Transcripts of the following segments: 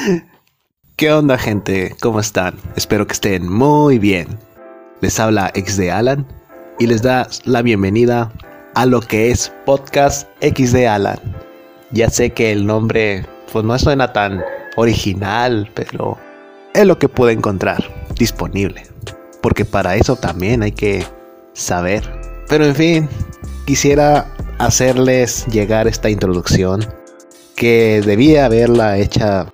¿Qué onda gente? ¿Cómo están? Espero que estén muy bien. Les habla XD Alan y les da la bienvenida a lo que es Podcast XD Alan. Ya sé que el nombre pues no suena tan original, pero es lo que pude encontrar disponible. Porque para eso también hay que saber. Pero en fin, quisiera hacerles llegar esta introducción que debía haberla hecha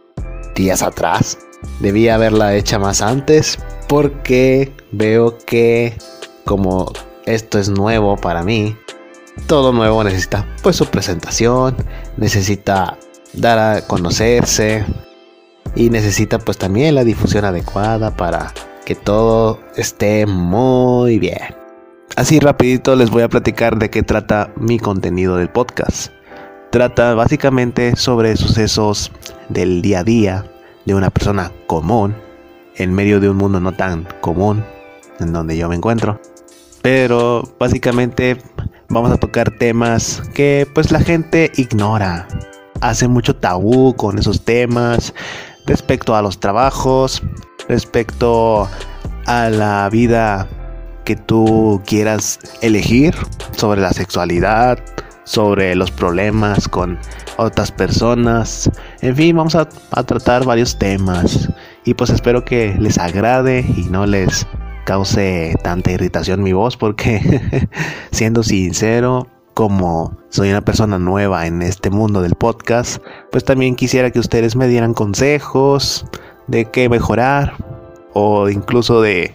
días atrás, debía haberla hecha más antes porque veo que como esto es nuevo para mí, todo nuevo necesita pues su presentación, necesita dar a conocerse y necesita pues también la difusión adecuada para que todo esté muy bien. Así rapidito les voy a platicar de qué trata mi contenido del podcast. Trata básicamente sobre sucesos del día a día de una persona común en medio de un mundo no tan común en donde yo me encuentro. Pero básicamente vamos a tocar temas que pues la gente ignora. Hace mucho tabú con esos temas respecto a los trabajos, respecto a la vida que tú quieras elegir sobre la sexualidad, sobre los problemas con otras personas. En fin, vamos a, tratar varios temas. Y pues espero que les agrade y no les cause tanta irritación mi voz porque siendo sincero, como soy una persona nueva en este mundo del podcast, pues también quisiera que ustedes me dieran consejos de qué mejorar o incluso de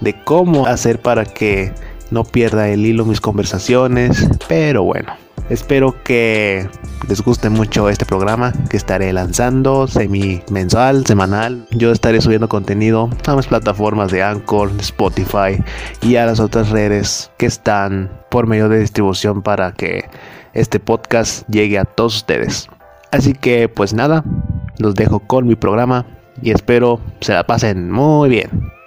de cómo hacer para que no pierda el hilo mis conversaciones. Pero bueno, espero que les guste mucho este programa que estaré lanzando semi mensual, semanal. Yo estaré subiendo contenido a mis plataformas de Anchor, Spotify y a las otras redes que están por medio de distribución para que este podcast llegue a todos ustedes. Así que pues nada, los dejo con mi programa y espero se la pasen muy bien.